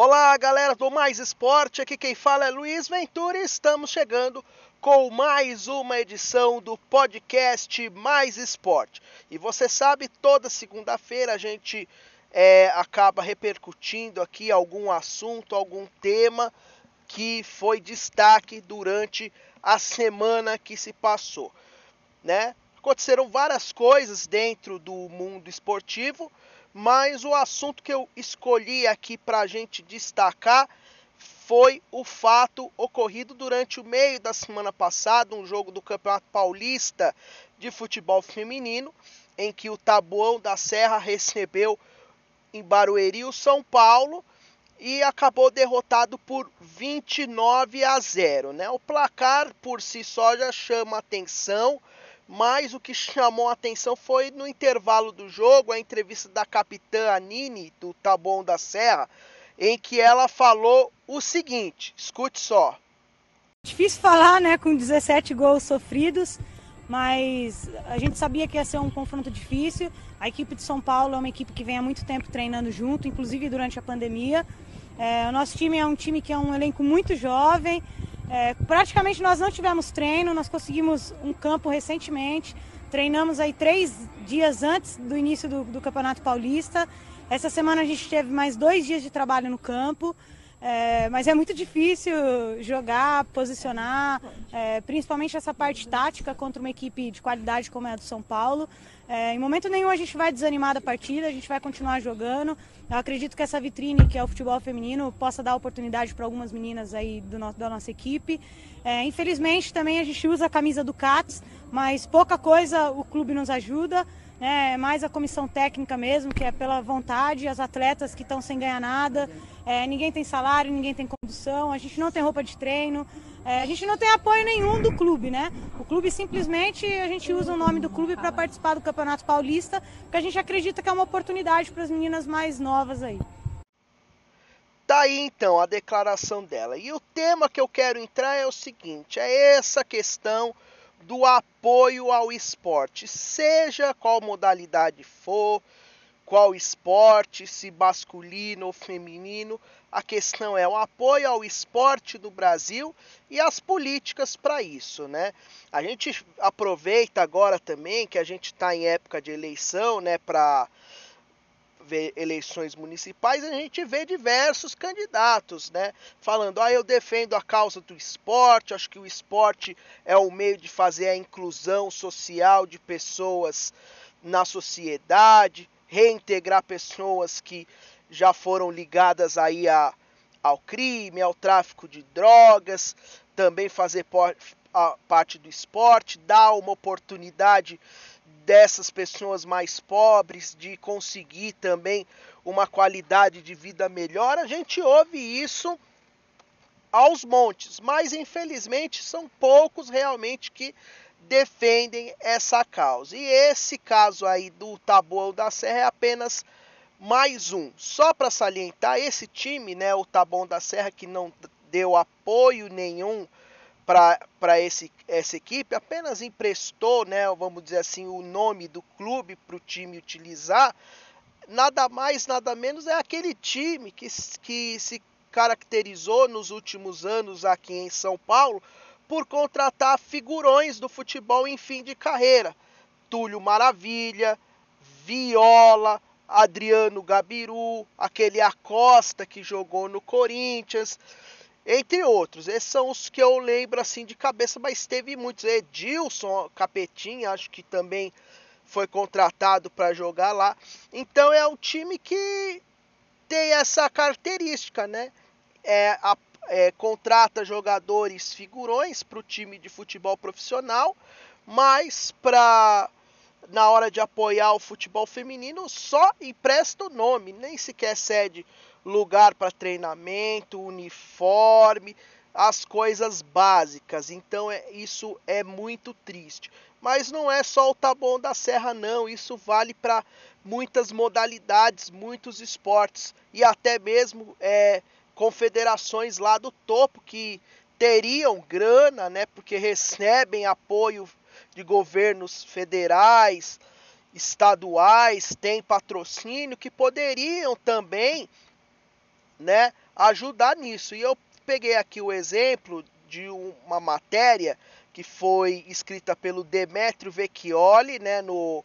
Olá, galera do Mais Esporte. Aqui quem fala é Luiz Ventura e estamos chegando com mais uma edição do podcast Mais Esporte. E você sabe, toda segunda-feira a gente é, acaba repercutindo aqui algum assunto, algum tema que foi destaque durante a semana que se passou, né? Aconteceram várias coisas dentro do mundo esportivo, mas o assunto que eu escolhi aqui para a gente destacar foi o fato ocorrido durante o meio da semana passada, um jogo do Campeonato Paulista de Futebol Feminino, em que o Tabuão da Serra recebeu em Barueri o São Paulo e acabou derrotado por 29 a 0. Né? O placar por si só já chama atenção, mas o que chamou a atenção foi no intervalo do jogo a entrevista da capitã Anine do Taboão da Serra, em que ela falou o seguinte: escute só. Difícil falar, né, com 17 gols sofridos, mas a gente sabia que ia ser um confronto difícil. A equipe de São Paulo é uma equipe que vem há muito tempo treinando junto, inclusive durante a pandemia. É, o nosso time é um time que é um elenco muito jovem, é, praticamente nós não tivemos treino, nós conseguimos um campo recentemente, treinamos aí três dias antes do início do, do Campeonato Paulista. Essa semana a gente teve mais dois dias de trabalho no campo. É, mas é muito difícil jogar, posicionar, é, principalmente essa parte tática contra uma equipe de qualidade como é a do São Paulo. É, em momento nenhum a gente vai desanimar da partida, a gente vai continuar jogando. Eu acredito que essa vitrine, que é o futebol feminino, possa dar oportunidade para algumas meninas aí do no, da nossa equipe. É, infelizmente também a gente usa a camisa do CATS, mas pouca coisa o clube nos ajuda né, mais a comissão técnica mesmo, que é pela vontade, as atletas que estão sem ganhar nada, é, ninguém tem salário, ninguém tem condução, a gente não tem roupa de treino, é, a gente não tem apoio nenhum do clube, né? O clube simplesmente a gente usa o nome do clube para participar do Campeonato Paulista, porque a gente acredita que é uma oportunidade para as meninas mais novas aí. Tá aí então a declaração dela. E o tema que eu quero entrar é o seguinte: é essa questão do apoio ao esporte, seja qual modalidade for, qual esporte, se masculino ou feminino, a questão é o apoio ao esporte do Brasil e as políticas para isso, né? A gente aproveita agora também que a gente está em época de eleição, né, para vê eleições municipais, a gente vê diversos candidatos, né? Falando, ah, eu defendo a causa do esporte, acho que o esporte é o meio de fazer a inclusão social de pessoas na sociedade, reintegrar pessoas que já foram ligadas aí a, ao crime, ao tráfico de drogas, também fazer parte do esporte, dar uma oportunidade dessas pessoas mais pobres, de conseguir também uma qualidade de vida melhor, a gente ouve isso aos montes, mas infelizmente são poucos realmente que defendem essa causa. E esse caso aí do Taboão da Serra é apenas mais um. Só para salientar, esse time, né, o Taboão da Serra, que não deu apoio nenhum para essa equipe, apenas emprestou, né, vamos dizer assim, o nome do clube para o time utilizar. Nada mais, nada menos é aquele time que, que se caracterizou nos últimos anos aqui em São Paulo por contratar figurões do futebol em fim de carreira. Túlio Maravilha, Viola, Adriano Gabiru, aquele Acosta que jogou no Corinthians entre outros. Esses são os que eu lembro assim de cabeça, mas teve muitos. Edilson Capetinha, acho que também foi contratado para jogar lá. Então é um time que tem essa característica, né? É, a, é, contrata jogadores figurões para o time de futebol profissional, mas para na hora de apoiar o futebol feminino só empresta o nome, nem sequer cede lugar para treinamento, uniforme, as coisas básicas. Então é, isso é muito triste. Mas não é só o Taboão da Serra não, isso vale para muitas modalidades, muitos esportes e até mesmo é, confederações lá do topo que teriam grana, né, porque recebem apoio de governos federais, estaduais, têm patrocínio que poderiam também né, ajudar nisso. E eu peguei aqui o exemplo de uma matéria que foi escrita pelo Demetrio Vecchioli, né, no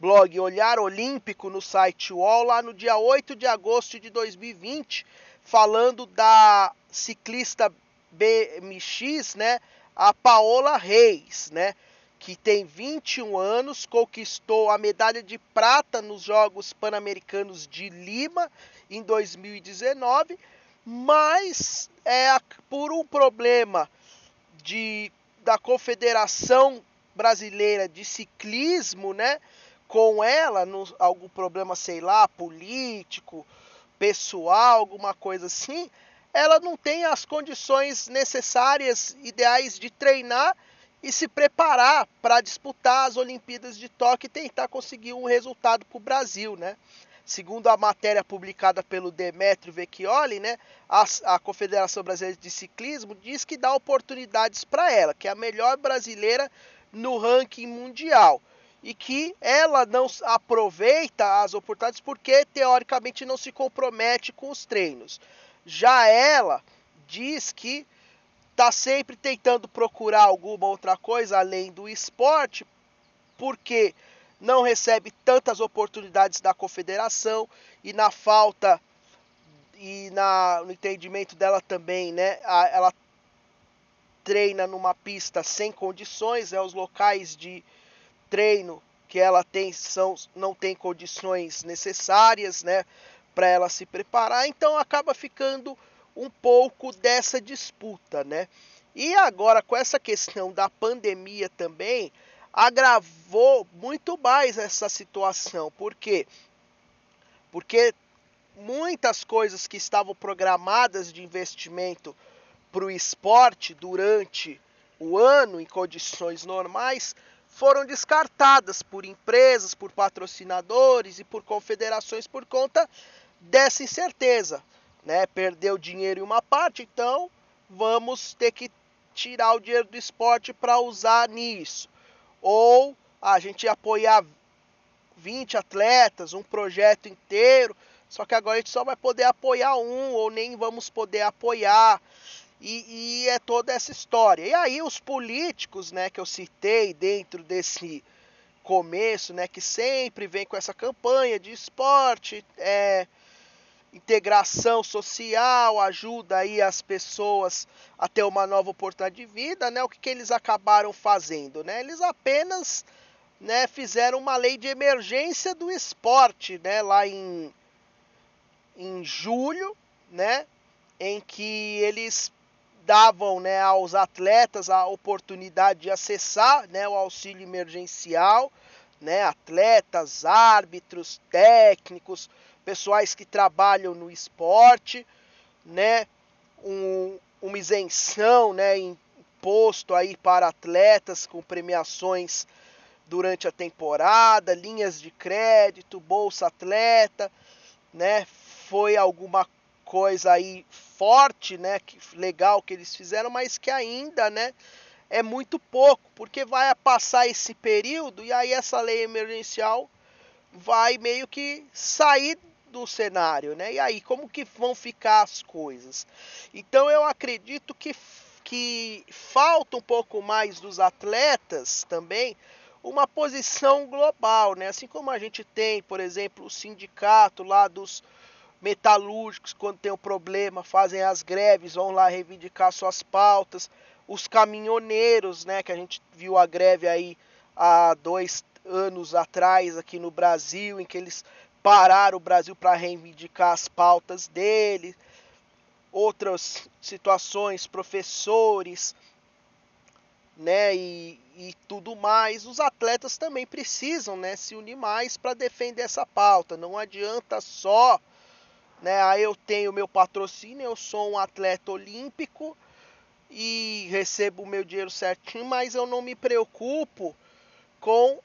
blog Olhar Olímpico no site UOL, lá no dia 8 de agosto de 2020, falando da ciclista BMX, né, a Paola Reis, né, que tem 21 anos, conquistou a medalha de prata nos Jogos Pan-Americanos de Lima em 2019, mas é por um problema de da Confederação Brasileira de Ciclismo, né, com ela, no, algum problema, sei lá, político, pessoal, alguma coisa assim, ela não tem as condições necessárias, ideais de treinar e se preparar para disputar as Olimpíadas de Tóquio e tentar conseguir um resultado para o Brasil, né? Segundo a matéria publicada pelo Demetrio Vecchioli, né, a, a, Confederação Brasileira de Ciclismo diz que dá oportunidades para ela, que é a melhor brasileira no ranking mundial e que ela não aproveita as oportunidades porque teoricamente não se compromete com os treinos. Já ela diz que está sempre tentando procurar alguma outra coisa além do esporte, porque não recebe tantas oportunidades da confederação e na falta e na, no entendimento dela também, né? A, ela treina numa pista sem condições, é os locais de treino que ela tem são, não tem condições necessárias, né, para ela se preparar, então acaba ficando um pouco dessa disputa, né? E agora com essa questão da pandemia também agravou muito mais essa situação. Por quê? Porque muitas coisas que estavam programadas de investimento para o esporte durante o ano em condições normais foram descartadas por empresas, por patrocinadores e por confederações por conta dessa incerteza. Né? Perdeu dinheiro em uma parte, então vamos ter que tirar o dinheiro do esporte para usar nisso. Ou a gente apoiar 20 atletas, um projeto inteiro, só que agora a gente só vai poder apoiar um, ou nem vamos poder apoiar. E, e, é toda essa história. E aí os políticos, né, que eu citei dentro desse começo, né, que sempre vem com essa campanha de esporte, é, integração social, ajuda aí as pessoas a ter uma nova oportunidade de vida, né? O que, que eles acabaram fazendo, né? Eles apenas, né, fizeram uma lei de emergência do esporte, né, lá em em julho, né, em que eles davam né, aos atletas a oportunidade de acessar né, o auxílio emergencial, né, atletas, árbitros, técnicos, pessoais que trabalham no esporte, né, um, uma isenção, né, imposto aí para atletas com premiações durante a temporada, linhas de crédito, bolsa atleta, né, foi alguma coisa aí forte, né, que legal que eles fizeram, mas que ainda, né, é muito pouco, porque vai passar esse período e aí essa lei emergencial vai meio que sair do cenário, né? E aí como que vão ficar as coisas? Então eu acredito que que falta um pouco mais dos atletas também uma posição global, né? Assim como a gente tem, por exemplo, o sindicato lá dos metalúrgicos, quando tem um problema, fazem as greves, vão lá reivindicar suas pautas. Os caminhoneiros, né, que a gente viu a greve aí há dois anos atrás aqui no Brasil, em que eles pararam o Brasil para reivindicar as pautas dele. Outras situações, professores, né, e, e tudo mais. Os atletas também precisam, né, se unir mais para defender essa pauta. Não adianta só né? Aí eu tenho meu patrocínio, eu sou um atleta olímpico e recebo o meu dinheiro certinho, mas eu não me preocupo com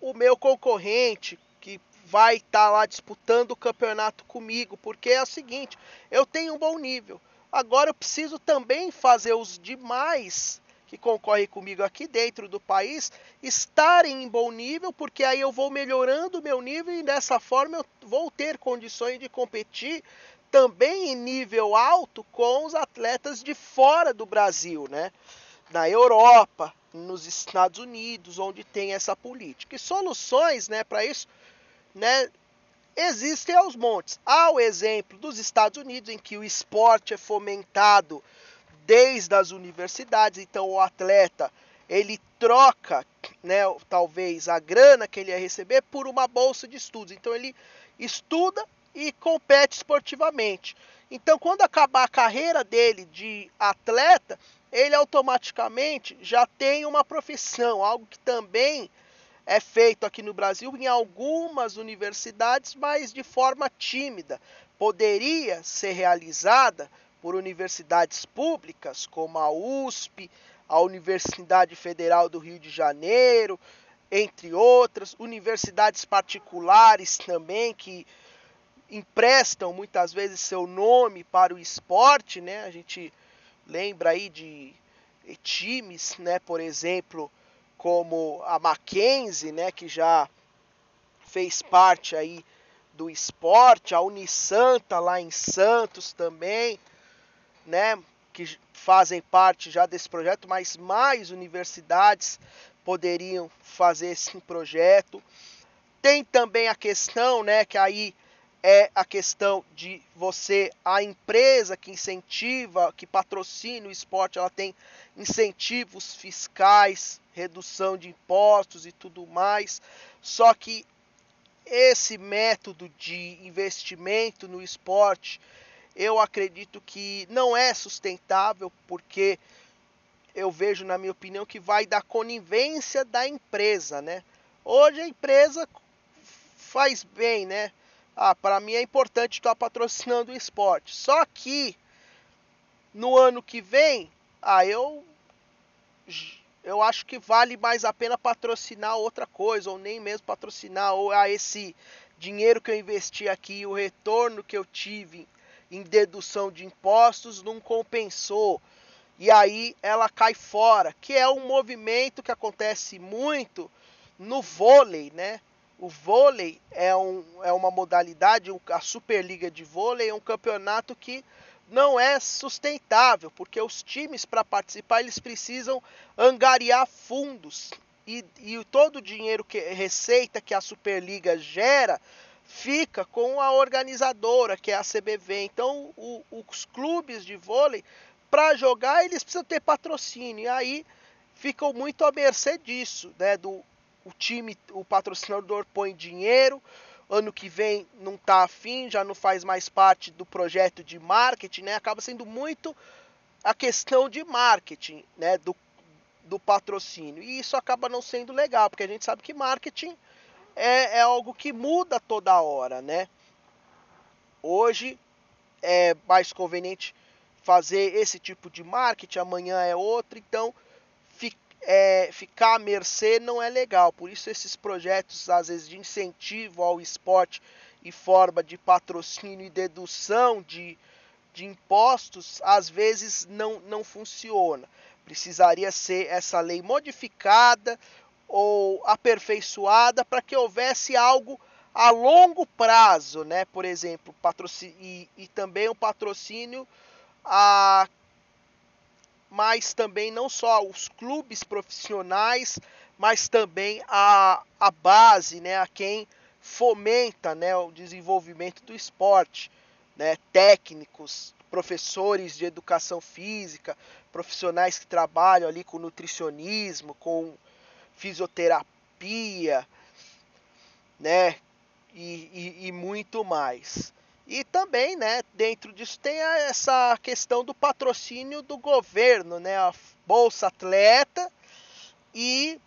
o meu concorrente que vai estar tá lá disputando o campeonato comigo, porque é o seguinte, eu tenho um bom nível. Agora eu preciso também fazer os demais que concorrem comigo aqui dentro do país estarem em bom nível, porque aí eu vou melhorando o meu nível e dessa forma eu vou ter condições de competir também em nível alto com os atletas de fora do Brasil, né? Na Europa, nos Estados Unidos, onde tem essa política. E soluções, né, para isso, né, existem aos montes. Há o exemplo dos Estados Unidos, em que o esporte é fomentado desde as universidades, então o atleta ele troca, né, talvez a grana que ele ia receber por uma bolsa de estudos. Então ele estuda e compete esportivamente. Então, quando acabar a carreira dele de atleta, ele automaticamente já tem uma profissão, algo que também é feito aqui no Brasil em algumas universidades, mas de forma tímida. Poderia ser realizada por universidades públicas, como a USP, a Universidade Federal do Rio de Janeiro, entre outras, universidades particulares também que emprestam muitas vezes seu nome para o esporte, né? A gente lembra aí de times, né, por exemplo, como a Mackenzie, né, que já fez parte aí do esporte, a Unisanta lá em Santos também, né, que fazem parte já desse projeto, mas mais universidades poderiam fazer esse projeto. Tem também a questão, né, que aí é a questão de você, a empresa que incentiva, que patrocina o esporte, ela tem incentivos fiscais, redução de impostos e tudo mais. Só que esse método de investimento no esporte, eu acredito que não é sustentável, porque eu vejo, na minha opinião, que vai da conivência da empresa, né? Hoje a empresa faz bem, né? Ah, para mim é importante estar patrocinando o esporte. Só que no ano que vem, ah, eu eu acho que vale mais a pena patrocinar outra coisa ou nem mesmo patrocinar ou a ah, esse dinheiro que eu investi aqui, o retorno que eu tive em dedução de impostos não compensou. E aí ela cai fora, que é um movimento que acontece muito no vôlei, né? O vôlei é, um, é uma modalidade, a Superliga de Vôlei é um campeonato que não é sustentável, porque os times para participar eles precisam angariar fundos e, e todo o dinheiro que receita que a Superliga gera fica com a organizadora, que é a CBV. Então, o, os clubes de vôlei, para jogar, eles precisam ter patrocínio. E aí ficam muito à mercê disso, né? Do o time, o patrocinador põe dinheiro, ano que vem não está afim, já não faz mais parte do projeto de marketing, né? Acaba sendo muito a questão de marketing, né? Do, do patrocínio. E isso acaba não sendo legal, porque a gente sabe que marketing é, é algo que muda toda hora, né? Hoje é mais conveniente fazer esse tipo de marketing, amanhã é outro, então é, ficar à mercê não é legal. Por isso esses projetos, às vezes, de incentivo ao esporte e forma de patrocínio e dedução de, de impostos, às vezes não, não funciona. Precisaria ser essa lei modificada ou aperfeiçoada para que houvesse algo a longo prazo, né? Por exemplo, patrocínio e, e também o patrocínio a mas também não só os clubes profissionais, mas também a, a base, né, a quem fomenta né, o desenvolvimento do esporte, né, técnicos, professores de educação física, profissionais que trabalham ali com nutricionismo, com fisioterapia, né? E, e, e, muito mais. E também, né, dentro disso tem essa questão do patrocínio do governo, né, a Bolsa Atleta e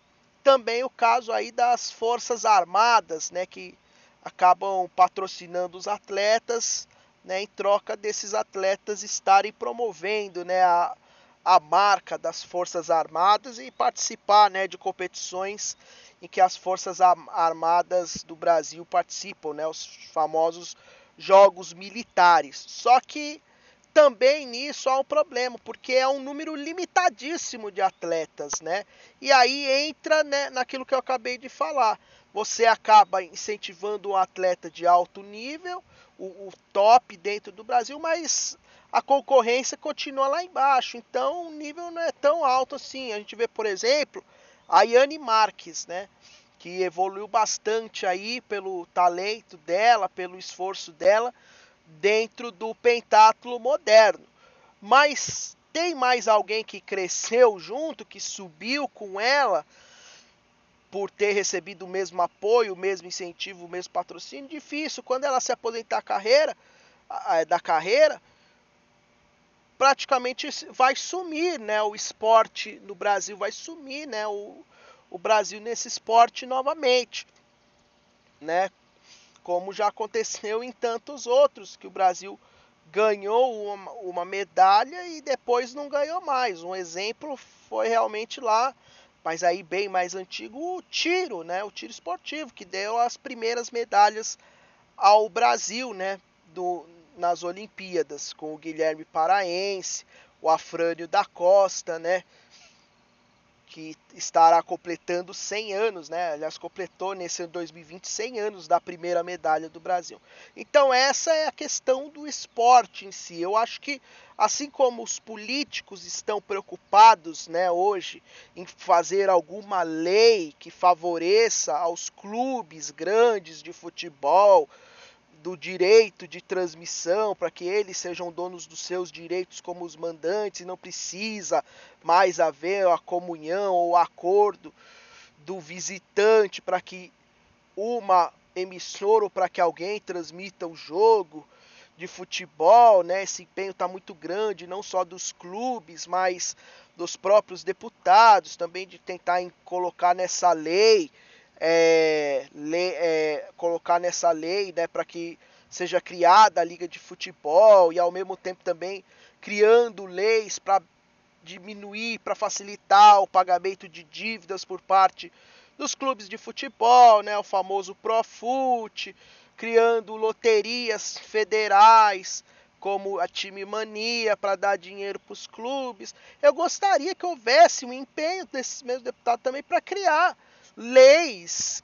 também o caso aí das Forças Armadas, né, que acabam patrocinando os atletas, né, em troca desses atletas estarem promovendo, né, a, a marca das Forças Armadas e participar né, de competições em que as Forças Armadas do Brasil participam, né, os famosos Jogos Militares. Só que também nisso há um problema, porque é um número limitadíssimo de atletas, né? E aí entra né, naquilo que eu acabei de falar. você acaba incentivando um atleta de alto nível, o, o, top dentro do Brasil, mas a concorrência continua lá embaixo. Então o nível não é tão alto assim. A gente vê, por exemplo, a Yane Marques, né? Que evoluiu bastante aí pelo talento dela, pelo esforço dela dentro do pentátulo moderno. Mas tem mais alguém que cresceu junto, que subiu com ela? por ter recebido o mesmo apoio, o mesmo incentivo, o mesmo patrocínio, difícil. Quando ela se aposentar a carreira, da carreira, praticamente vai sumir, né? O esporte no Brasil vai sumir, né? O, o Brasil nesse esporte novamente, né? Como já aconteceu em tantos outros, que o Brasil ganhou uma, uma medalha e depois não ganhou mais. Um exemplo foi realmente lá mas aí bem mais antigo, o tiro, né? O tiro esportivo, que deu as primeiras medalhas ao Brasil, né? Do, nas Olimpíadas, com o Guilherme Paraense, o Afrânio da Costa, né? Que estará completando 100 anos, né? Aliás, completou nesse ano 2020 100 anos da primeira medalha do Brasil. Então, essa é a questão do esporte em si. Eu acho que, assim como os políticos estão preocupados, né, hoje, em fazer alguma lei que favoreça aos clubes grandes de futebol, do direito de transmissão, para que eles sejam donos dos seus direitos como os mandantes e não precisa mais haver a comunhão ou acordo do visitante para que uma emissora ou para que alguém transmita o jogo de futebol, né? Esse empenho está muito grande, não só dos clubes, mas dos próprios deputados, também de tentar colocar nessa lei é, é, colocar nessa lei né, para que seja criada a liga de futebol e ao mesmo tempo também criando leis para diminuir, para facilitar o pagamento de dívidas por parte dos clubes de futebol, né, o famoso Profut, criando loterias federais como a Time Mania para dar dinheiro para os clubes. Eu gostaria que houvesse um empenho desses mesmos deputados também para criar leis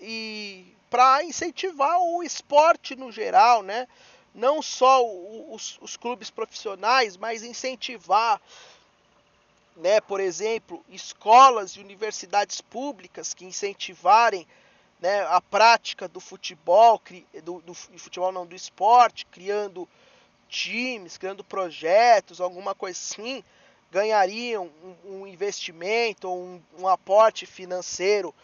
e para incentivar o esporte no geral, né? Não só os, os clubes profissionais, mas incentivar, né? Por exemplo, escolas e universidades públicas que incentivarem né, a prática do futebol, do, do futebol não do esporte, criando times, criando projetos, alguma coisa assim, ganhariam um, investimento um, um, aporte financeiro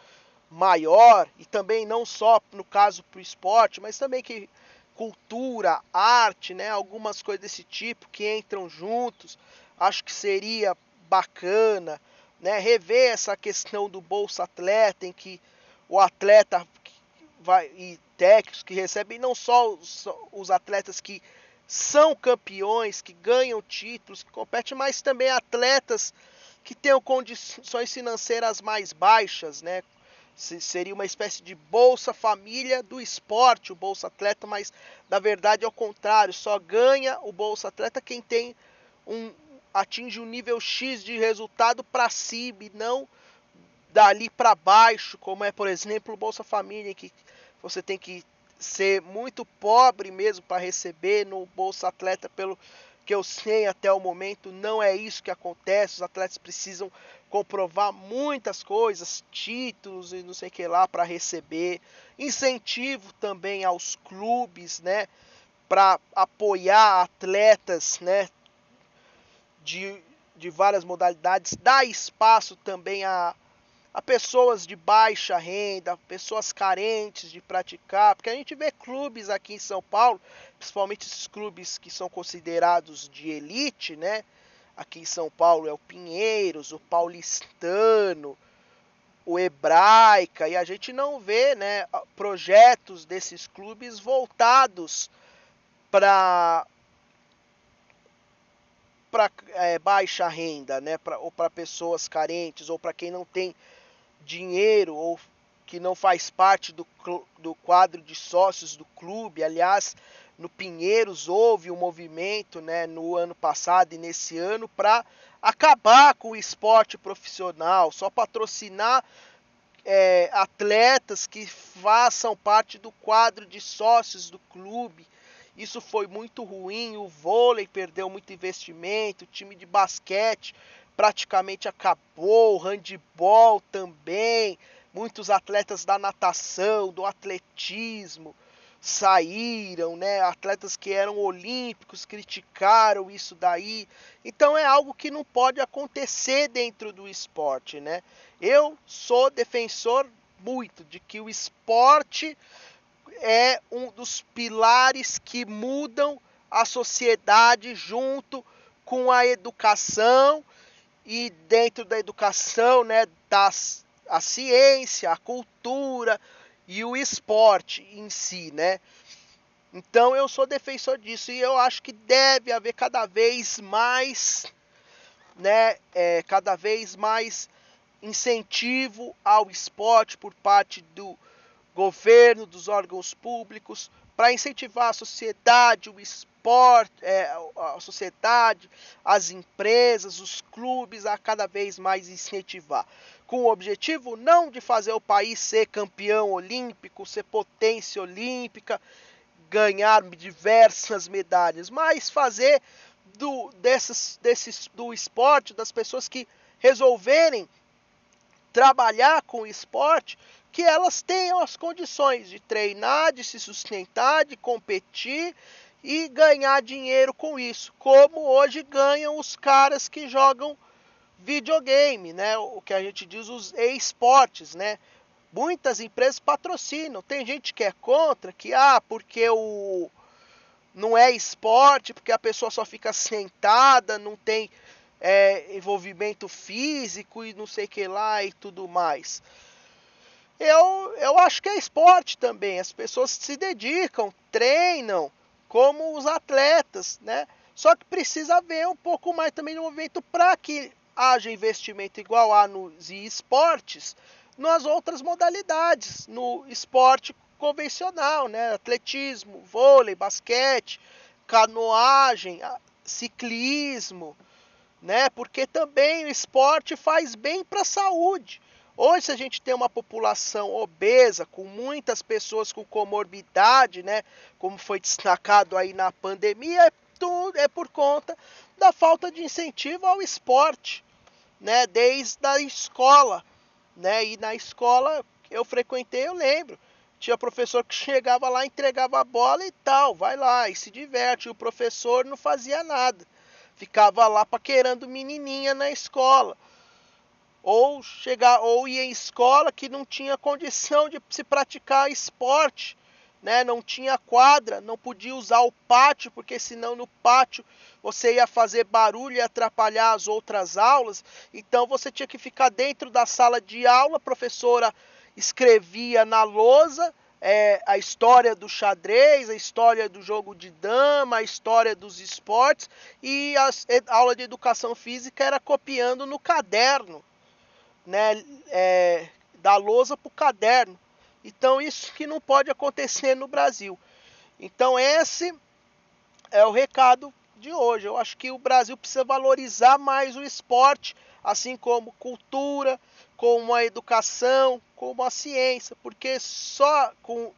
maior e também não só no caso para o esporte, mas também que cultura, arte, né, algumas coisas desse tipo que entram juntos, acho que seria bacana, né, rever essa questão do bolsa atleta em que o atleta vai e técnicos que recebem não só os, os atletas que são campeões, que ganham títulos, que competem, mas também atletas que tenham condições financeiras mais baixas, né? Seria uma espécie de Bolsa Família do esporte, o Bolsa Atleta, mas na verdade é o contrário, só ganha o Bolsa Atleta quem tem um atinge um nível X de resultado para cima e não dali para baixo, como é, por exemplo, o Bolsa Família, que você tem que ser muito pobre mesmo para receber no Bolsa Atleta, pelo que eu sei até o momento, não é isso que acontece. Os atletas precisam comprovar muitas coisas, títulos e não sei o que lá para receber. Incentivo também aos clubes, né, para apoiar atletas, né, de, de várias modalidades. Dá espaço também a a pessoas de baixa renda, pessoas carentes de praticar, porque a gente vê clubes aqui em São Paulo, principalmente esses clubes que são considerados de elite, né? Aqui em São Paulo é o Pinheiros, o Paulistano, o Hebraica, e a gente não vê, né, projetos desses clubes voltados para para é, baixa renda, né, pra, ou para pessoas carentes, ou para quem não tem dinheiro ou que não faz parte do, do quadro de sócios do clube. Aliás, no Pinheiros houve um movimento né, no ano passado e nesse ano para acabar com o esporte profissional, só patrocinar é, atletas que façam parte do quadro de sócios do clube. Isso foi muito ruim. O vôlei perdeu muito investimento, o time de basquete praticamente acabou, o handball também. Muitos atletas da natação, do atletismo saíram, né? Atletas que eram olímpicos criticaram isso daí. Então é algo que não pode acontecer dentro do esporte, né? Eu sou defensor muito de que o esporte é um dos pilares que mudam a sociedade junto com a educação e dentro da educação, né, das, a ciência, a cultura, e o esporte em si, né? Então eu sou defensor disso e eu acho que deve haver cada vez mais, né? É, cada vez mais incentivo ao esporte por parte do governo, dos órgãos públicos, para incentivar a sociedade, o esporte, é, a sociedade, as empresas, os clubes a cada vez mais incentivar com o objetivo não de fazer o país ser campeão olímpico, ser potência olímpica, ganhar diversas medalhas, mas fazer do desses, desses do esporte das pessoas que resolverem trabalhar com o esporte, que elas tenham as condições de treinar, de se sustentar, de competir e ganhar dinheiro com isso, como hoje ganham os caras que jogam videogame, né? O que a gente diz os esportes, né? Muitas empresas patrocinam. Tem gente que é contra, que ah, porque o não é esporte, porque a pessoa só fica sentada, não tem é, envolvimento físico e não sei que lá e tudo mais. Eu, eu acho que é esporte também. As pessoas se dedicam, treinam como os atletas, né? Só que precisa haver um pouco mais também de movimento para que haja investimento igual há nos esportes nas outras modalidades, no esporte convencional, né? Atletismo, vôlei, basquete, canoagem, ciclismo, né? Porque também o esporte faz bem para a saúde. Hoje, se a gente tem uma população obesa, com muitas pessoas com comorbidade, né? Como foi destacado aí na pandemia, é, tudo, é por conta da falta de incentivo ao esporte né, desde a escola, né? E na escola eu frequentei, eu lembro. Tinha professor que chegava lá, entregava a bola e tal, vai lá e se diverte. E o professor não fazia nada. Ficava lá paquerando menininha na escola. Ou chegar ou ia em escola que não tinha condição de se praticar esporte né? Não tinha quadra, não podia usar o pátio, porque senão no pátio você ia fazer barulho e atrapalhar as outras aulas. Então você tinha que ficar dentro da sala de aula, a professora escrevia na lousa é, a história do xadrez, a história do jogo de dama, a história dos esportes e a aula de educação física era copiando no caderno, né? É, da lousa para o caderno. Então isso que não pode acontecer no Brasil. Então esse é o recado de hoje. Eu acho que o Brasil precisa valorizar mais o esporte, assim como cultura, como a educação, como a ciência, porque só com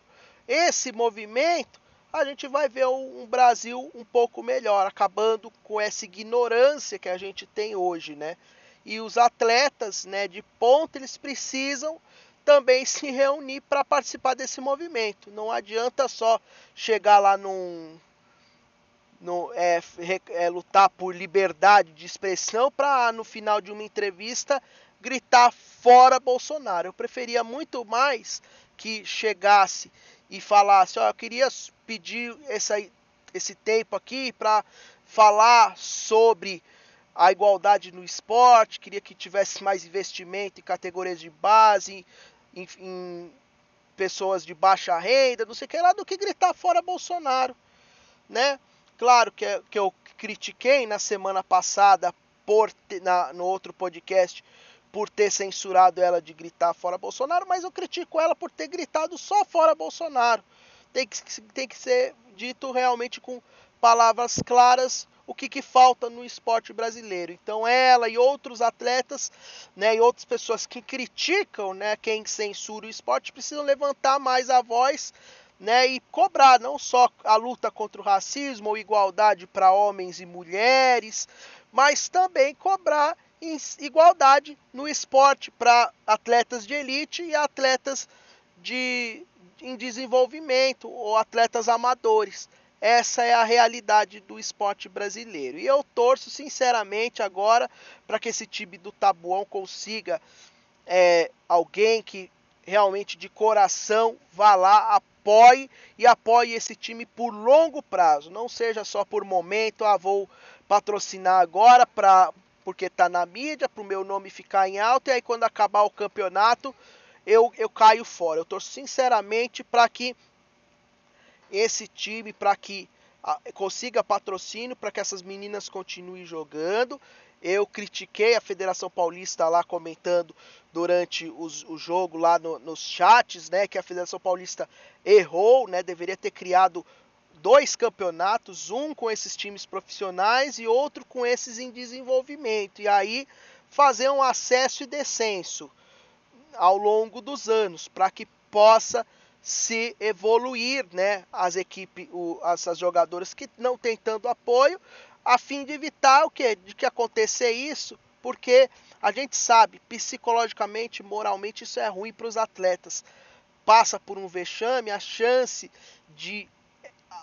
esse movimento a gente vai ver um Brasil um pouco melhor, acabando com essa ignorância que a gente tem hoje, né? E os atletas, né, de ponta, eles precisam também se reunir para participar desse movimento. Não adianta só chegar lá num, no, é, é, lutar por liberdade de expressão para no final de uma entrevista gritar fora Bolsonaro. Eu preferia muito mais que chegasse e falasse, ó, eu queria pedir essa, esse tempo aqui para falar sobre a igualdade no esporte, queria que tivesse mais investimento em categorias de base, em, em pessoas de baixa renda, não sei o que lá, do que gritar fora Bolsonaro, né? Claro que, é, que eu critiquei na semana passada por na, no outro podcast por ter censurado ela de gritar fora Bolsonaro, mas eu critico ela por ter gritado só fora Bolsonaro. Tem que, tem que ser dito realmente com palavras claras o que, que falta no esporte brasileiro. Então ela e outros atletas, né, e outras pessoas que criticam, né, quem censura o esporte precisam levantar mais a voz, né, e cobrar não só a luta contra o racismo ou igualdade para homens e mulheres, mas também cobrar igualdade no esporte para atletas de elite e atletas de em desenvolvimento ou atletas amadores. Essa é a realidade do esporte brasileiro. E eu torço sinceramente agora para que esse time do Tabuão consiga é, alguém que realmente de coração vá lá, apoie e apoie esse time por longo prazo. Não seja só por momento, ah, vou patrocinar agora para porque está na mídia, para o meu nome ficar em alta, e aí quando acabar o campeonato eu, eu caio fora. Eu torço sinceramente para que esse time, para que a, consiga patrocínio, para que essas meninas continuem jogando. Eu critiquei a Federação Paulista lá comentando durante os, o jogo lá no, nos chats, né, que a Federação Paulista errou, né, deveria ter criado dois campeonatos, um com esses times profissionais e outro com esses em desenvolvimento. E aí fazer um acesso e descenso ao longo dos anos para que possa se evoluir, né, as equipes, o, essas jogadoras que não têm tanto apoio, a fim de evitar o que, de que acontecer isso, porque a gente sabe psicologicamente, moralmente isso é ruim para os atletas. Passa por um vexame, a chance de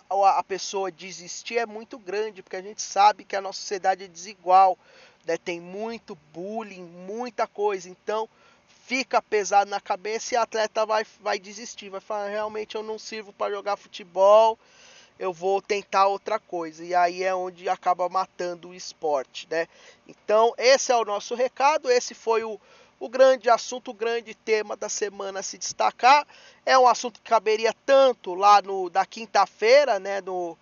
a pessoa desistir é muito grande, porque a gente sabe que a nossa sociedade é desigual, né? tem muito bullying, muita coisa. Então fica pesado na cabeça e o atleta vai, vai desistir, vai falar, realmente eu não sirvo para jogar futebol, eu vou tentar outra coisa. E aí é onde acaba matando o esporte, né? Então, esse é o nosso recado, esse foi o, o grande assunto, o grande tema da semana a se destacar. É um assunto que caberia tanto lá no da quinta-feira, né, no,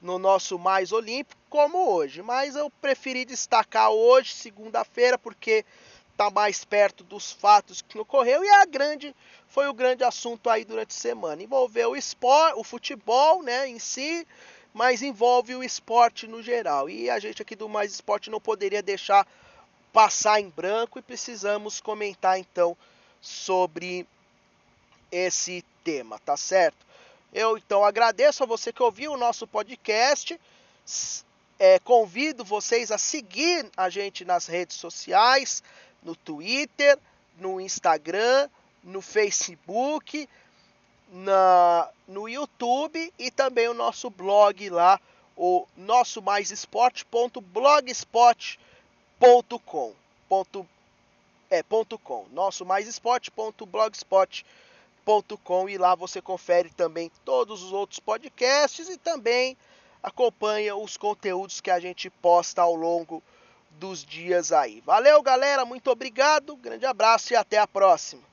no nosso Mais Olímpico, como hoje. Mas eu preferi destacar hoje, segunda-feira, porque está mais perto dos fatos que ocorreu e a grande foi o grande assunto aí durante a semana. Envolveu o esporte, o futebol, né, em si, mas envolve o esporte no geral. E a gente aqui do Mais Esporte não poderia deixar passar em branco e precisamos comentar então sobre esse tema, tá certo? Eu então agradeço a você que ouviu o nosso podcast. É, convido vocês a seguir a gente nas redes sociais, no Twitter, no Instagram, no Facebook, na, no YouTube e também o nosso blog lá, o nosso mais ponto, é, ponto com nosso mais e lá você confere também todos os outros podcasts e também acompanha os conteúdos que a gente posta ao longo dos dias aí. Valeu, galera, muito obrigado, grande abraço e até a próxima.